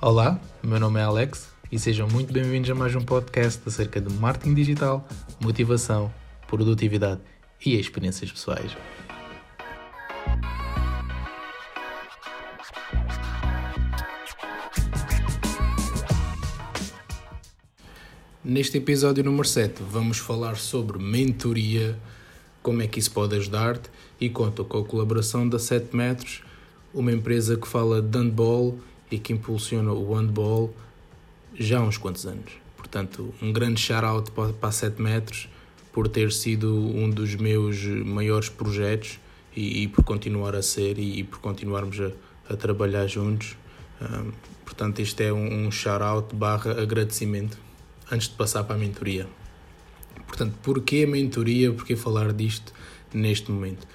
Olá, meu nome é Alex e sejam muito bem-vindos a mais um podcast acerca de marketing digital, motivação, produtividade e experiências pessoais. Neste episódio número 7, vamos falar sobre mentoria, como é que isso pode ajudar-te e conto com a colaboração da 7 metros, uma empresa que fala de handball e que impulsiona o handball já há uns quantos anos. Portanto, um grande shout-out para a 7 metros por ter sido um dos meus maiores projetos e, e por continuar a ser e, e por continuarmos a, a trabalhar juntos. Um, portanto, isto é um, um shout-out barra agradecimento antes de passar para a mentoria. Portanto, porquê a mentoria? Porquê falar disto neste momento?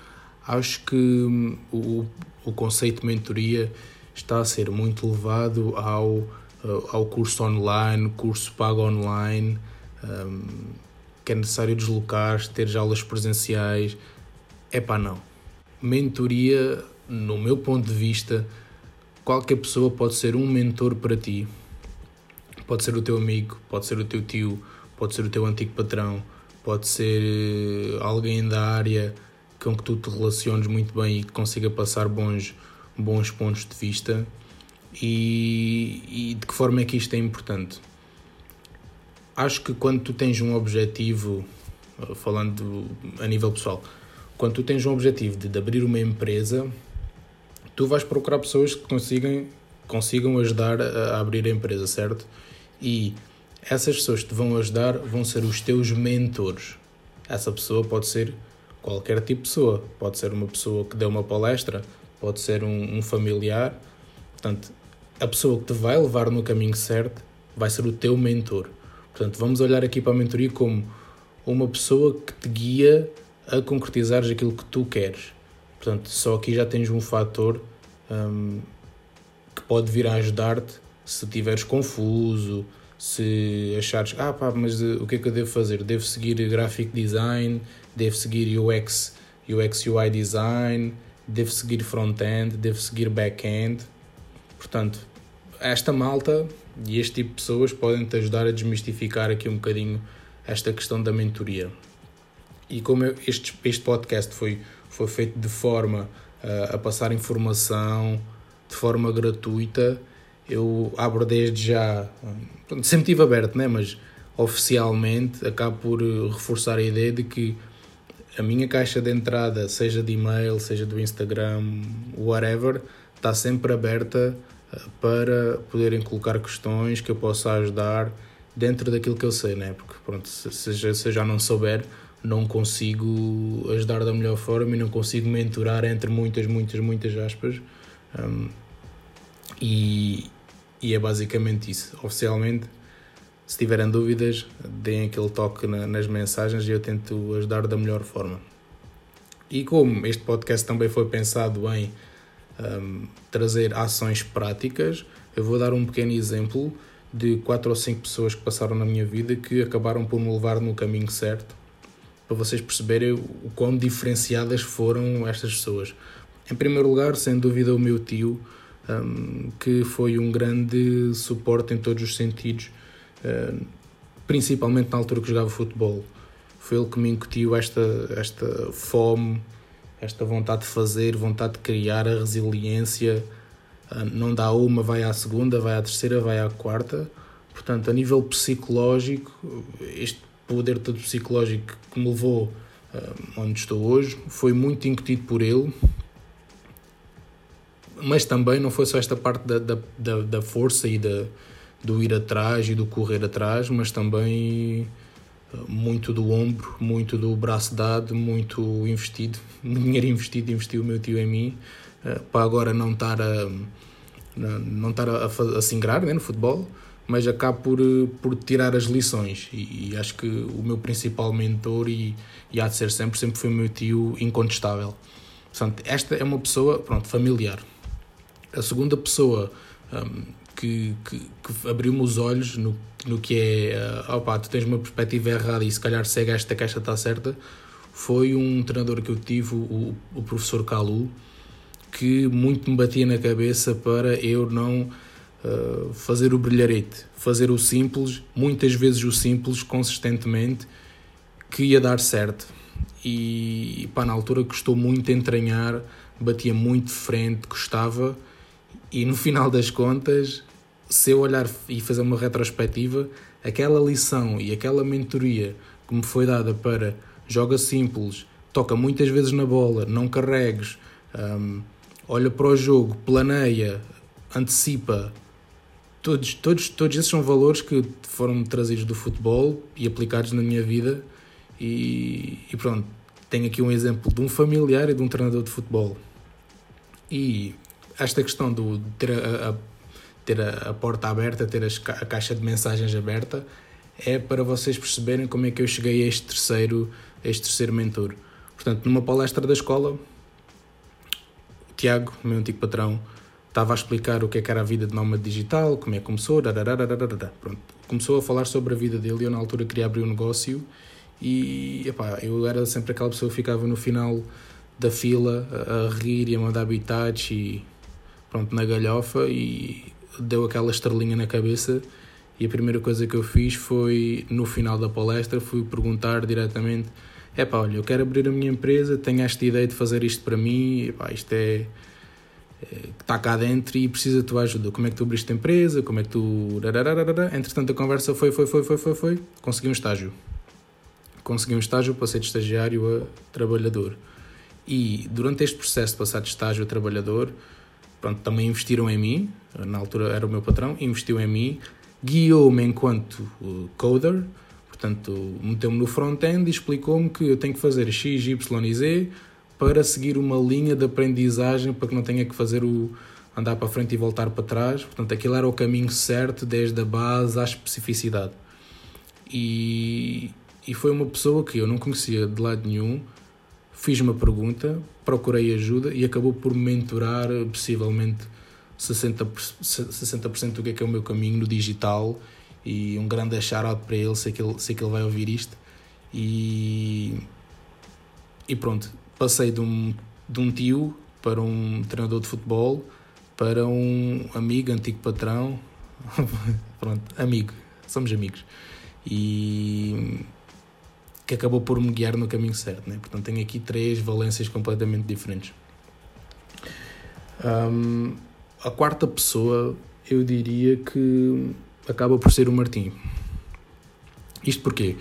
Acho que hum, o, o conceito de mentoria está a ser muito levado ao, uh, ao curso online, curso pago online, um, que é necessário deslocar, ter aulas presenciais. É pá, não. Mentoria, no meu ponto de vista, qualquer pessoa pode ser um mentor para ti. Pode ser o teu amigo, pode ser o teu tio, pode ser o teu antigo patrão, pode ser uh, alguém da área com que tu te relaciones muito bem e que consiga passar bons, bons pontos de vista. E, e de que forma é que isto é importante? Acho que quando tu tens um objetivo, falando a nível pessoal, quando tu tens um objetivo de, de abrir uma empresa, tu vais procurar pessoas que consigam, consigam ajudar a, a abrir a empresa, certo? E essas pessoas que te vão ajudar vão ser os teus mentores. Essa pessoa pode ser qualquer tipo de pessoa, pode ser uma pessoa que deu uma palestra, pode ser um, um familiar. Portanto, a pessoa que te vai levar no caminho certo vai ser o teu mentor. Portanto, vamos olhar aqui para a mentoria como uma pessoa que te guia a concretizares aquilo que tu queres. Portanto, só aqui já tens um fator um, que pode vir a ajudar-te se estiveres confuso, se achares, ah pá, mas uh, o que é que eu devo fazer? Devo seguir graphic design, devo seguir UX, UX UI design, devo seguir front-end, devo seguir back-end. Portanto, esta malta e este tipo de pessoas podem te ajudar a desmistificar aqui um bocadinho esta questão da mentoria. E como eu, este, este podcast foi, foi feito de forma uh, a passar informação de forma gratuita, eu abro desde já. Sempre estive aberto, né? mas oficialmente acabo por reforçar a ideia de que a minha caixa de entrada, seja de e-mail, seja do Instagram, whatever, está sempre aberta eh, para poderem colocar questões que eu possa ajudar dentro daquilo que eu sei, né? Porque pronto, se, se já não souber, não consigo ajudar da melhor forma e não consigo mentorar entre muitas, muitas, muitas aspas. Um, e, e é basicamente isso. Oficialmente, se tiverem dúvidas, deem aquele toque na, nas mensagens e eu tento ajudar da melhor forma. E como este podcast também foi pensado em um, trazer ações práticas, eu vou dar um pequeno exemplo de quatro ou cinco pessoas que passaram na minha vida que acabaram por me levar no caminho certo, para vocês perceberem o quão diferenciadas foram estas pessoas. Em primeiro lugar, sem dúvida, o meu tio, um, que foi um grande suporte em todos os sentidos principalmente na altura que jogava futebol. Foi ele que me incutiu esta, esta fome, esta vontade de fazer, vontade de criar, a resiliência. Eh, não dá uma, vai à segunda, vai à terceira, vai à quarta. Portanto, a nível psicológico, este poder todo psicológico que me levou eh, onde estou hoje foi muito incutido por ele. Mas também não foi só esta parte da, da, da, da força e da, do ir atrás e do correr atrás, mas também eh, muito do ombro, muito do braço dado, muito investido, dinheiro investido, investiu o meu tio em mim, eh, para agora não estar a, não estar a, a, a singrar né, no futebol, mas acabo por, eh, por tirar as lições e, e, acho que o meu principal mentor e, e há de ser sempre, sempre foi o meu tio incontestável. Portanto, esta é uma pessoa, pronto, familiar. A segunda pessoa um, que, que, que abriu-me os olhos no, no que é, uh, opa, tu tens uma perspectiva errada e se calhar segue esta caixa está certa, foi um treinador que eu tive, o, o professor Calu, que muito me batia na cabeça para eu não uh, fazer o brilharete, fazer o simples, muitas vezes o simples, consistentemente, que ia dar certo. E pá, na altura custou muito entranhar, batia muito de frente, gostava, e no final das contas, se eu olhar e fazer uma retrospectiva, aquela lição e aquela mentoria que me foi dada para joga simples, toca muitas vezes na bola, não carregues, um, olha para o jogo, planeia, antecipa. Todos, todos, todos esses são valores que foram trazidos do futebol e aplicados na minha vida. E, e pronto, tenho aqui um exemplo de um familiar e de um treinador de futebol. E esta questão do, ter a, a ter a, a, porta aberta, ter a caixa de mensagens aberta, é para vocês perceberem como é que eu cheguei a este terceiro, a este terceiro mentor. Portanto, numa palestra da escola, o Tiago, meu antigo patrão, estava a explicar o que, é que era a vida de nómada digital, como é que começou, Pronto, começou a falar sobre a vida dele eu na altura queria abrir um negócio e epá, eu era sempre aquela pessoa que ficava no final da fila a, a rir e a mandar habitats e pronto, na galhofa e deu aquela estrelinha na cabeça e a primeira coisa que eu fiz foi, no final da palestra, fui perguntar diretamente é pá, olha, eu quero abrir a minha empresa, tenho esta ideia de fazer isto para mim, isto é, é está cá dentro e precisa da tua ajuda. Como é que tu abriste a empresa? Como é que tu. Entretanto, a conversa foi, foi, foi, foi, foi, foi. Consegui um estágio. Consegui um estágio, passei de estagiário a trabalhador. E durante este processo de passar de estágio a trabalhador, pronto, também investiram em mim. Na altura era o meu patrão, investiu em mim, guiou-me enquanto uh, coder Portanto, meteu-me no front-end e explicou-me que eu tenho que fazer X, Y e Z para seguir uma linha de aprendizagem para que não tenha que fazer o andar para frente e voltar para trás. Portanto, aquilo era o caminho certo desde a base à especificidade. E, e foi uma pessoa que eu não conhecia de lado nenhum. Fiz uma pergunta, procurei ajuda e acabou por me mentorar possivelmente 60%, 60 do que é, que é o meu caminho no digital e um grande shout para ele, sei que ele, sei que ele vai ouvir isto. E, e pronto, passei de um, de um tio para um treinador de futebol, para um amigo, antigo patrão. pronto, amigo, somos amigos. E que acabou por me guiar no caminho certo. Né? Portanto, tenho aqui três valências completamente diferentes. Um, a quarta pessoa, eu diria que acaba por ser o Martim. Isto porquê?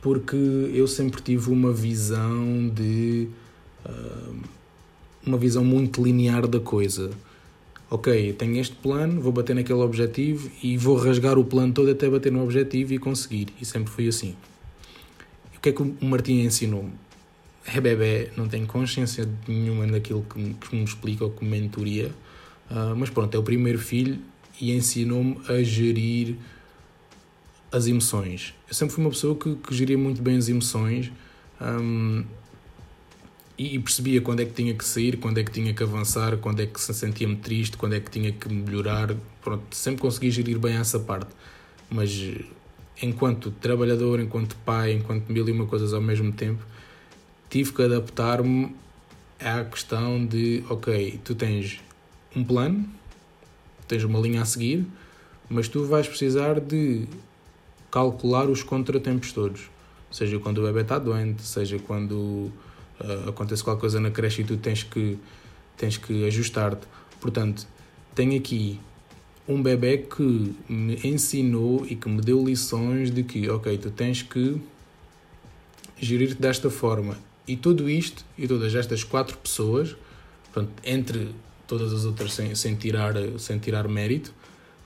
Porque eu sempre tive uma visão de. Uh, uma visão muito linear da coisa. Ok, tenho este plano, vou bater naquele objetivo e vou rasgar o plano todo até bater no objetivo e conseguir. E sempre foi assim. Que é que o Martim ensinou-me? É bebê, não tenho consciência nenhuma daquilo que me, que me explica ou que me mentoria, uh, mas pronto, é o primeiro filho e ensinou-me a gerir as emoções. Eu sempre fui uma pessoa que, que geria muito bem as emoções um, e, e, percebia quando é que tinha que sair, quando é que tinha que avançar, quando é que se sentia-me triste, quando é que tinha que melhorar. Pronto, sempre consegui gerir bem essa parte. Mas enquanto trabalhador, enquanto pai, enquanto mil e uma coisas ao mesmo tempo, tive que adaptar-me à questão de, ok, tu tens um plano, tens uma linha a seguir, mas tu vais precisar de calcular os contratempos todos. Seja quando o bebê está doente, seja quando uh, acontece qualquer coisa na creche e tu tens que, tens que ajustar-te. Portanto, tenho aqui um bebê que me ensinou e que me deu lições de que, ok, tu tens que gerir-te desta forma. E tudo isto, e todas estas quatro pessoas, entre todas as outras sem, sem, tirar, sem tirar mérito,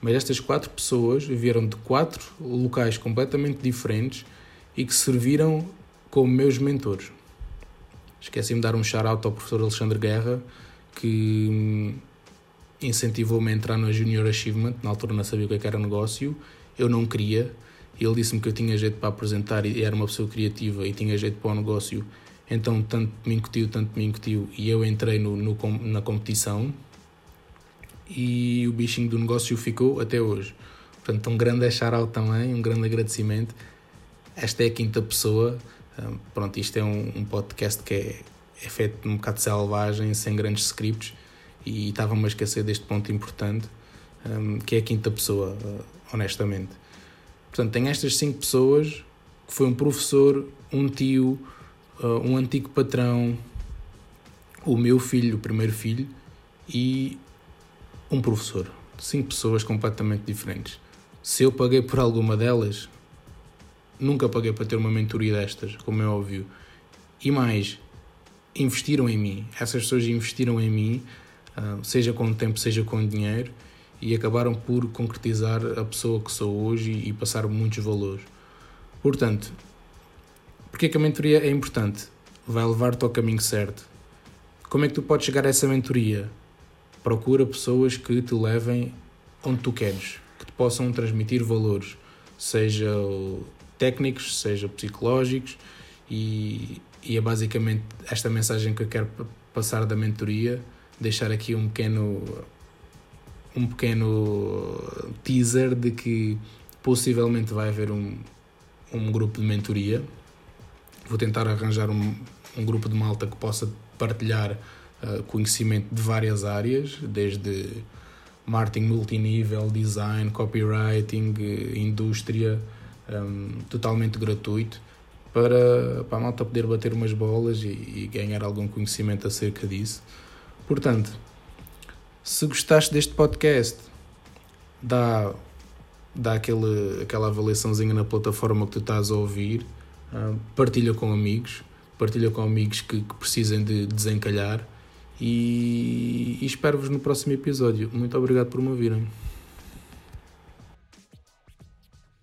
mas estas quatro pessoas vieram de quatro locais completamente diferentes e que serviram como meus mentores. Esqueci-me de dar um shout-out ao professor Alexandre Guerra, que incentivou-me a entrar no Junior Achievement, na altura não sabia o que é era negócio, eu não queria, ele disse-me que eu tinha jeito para apresentar e era uma pessoa criativa e tinha jeito para o negócio então, tanto me incutiu, tanto me incutiu, e eu entrei no, no, na competição e o bichinho do negócio ficou até hoje. Portanto, um grande shout também, um grande agradecimento. Esta é a quinta pessoa. Pronto, isto é um, um podcast que é, é feito um bocado selvagem, sem grandes scripts, e estava-me a esquecer deste ponto importante. um, que é a quinta pessoa, uh, honestamente. Portanto, tem estas cinco pessoas, que foi um professor, um tio, uh, um antigo patrão, o meu filho, o primeiro filho, e um professor. Cinco pessoas completamente diferentes. Se eu paguei por alguma delas, nunca paguei para ter uma mentoria destas, como é óbvio. E mais, investiram em mim. Essas pessoas investiram em mim, seja com tempo, seja com dinheiro, e acabaram por concretizar a pessoa que sou hoje e passar muitos valores. Portanto, porque é que a mentoria é importante? Vai levar-te ao caminho certo. Como é que tu podes chegar a essa mentoria? Procura pessoas que te levem onde tu queres, que te possam transmitir valores, seja técnicos, seja psicológicos, e, e é basicamente esta mensagem que eu quero passar da mentoria, deixar aqui um pequeno um pequeno teaser de que possivelmente vai haver um, um grupo de mentoria. Vou tentar arranjar um, um grupo de malta que possa partilhar uh, conhecimento de várias áreas, desde marketing multinível, design, copywriting, indústria, um, totalmente gratuito para, para a malta poder bater umas bolas e, e ganhar algum conhecimento acerca disso. Portanto, se gostaste deste podcast, dá, dá aquele, aquela avaliaçãozinha na plataforma que tu estás a ouvir, uh, partilha com amigos, partilha com amigos que, que precisem de desencalhar e, e espero-vos no próximo episódio. Muito obrigado por me ouvirem.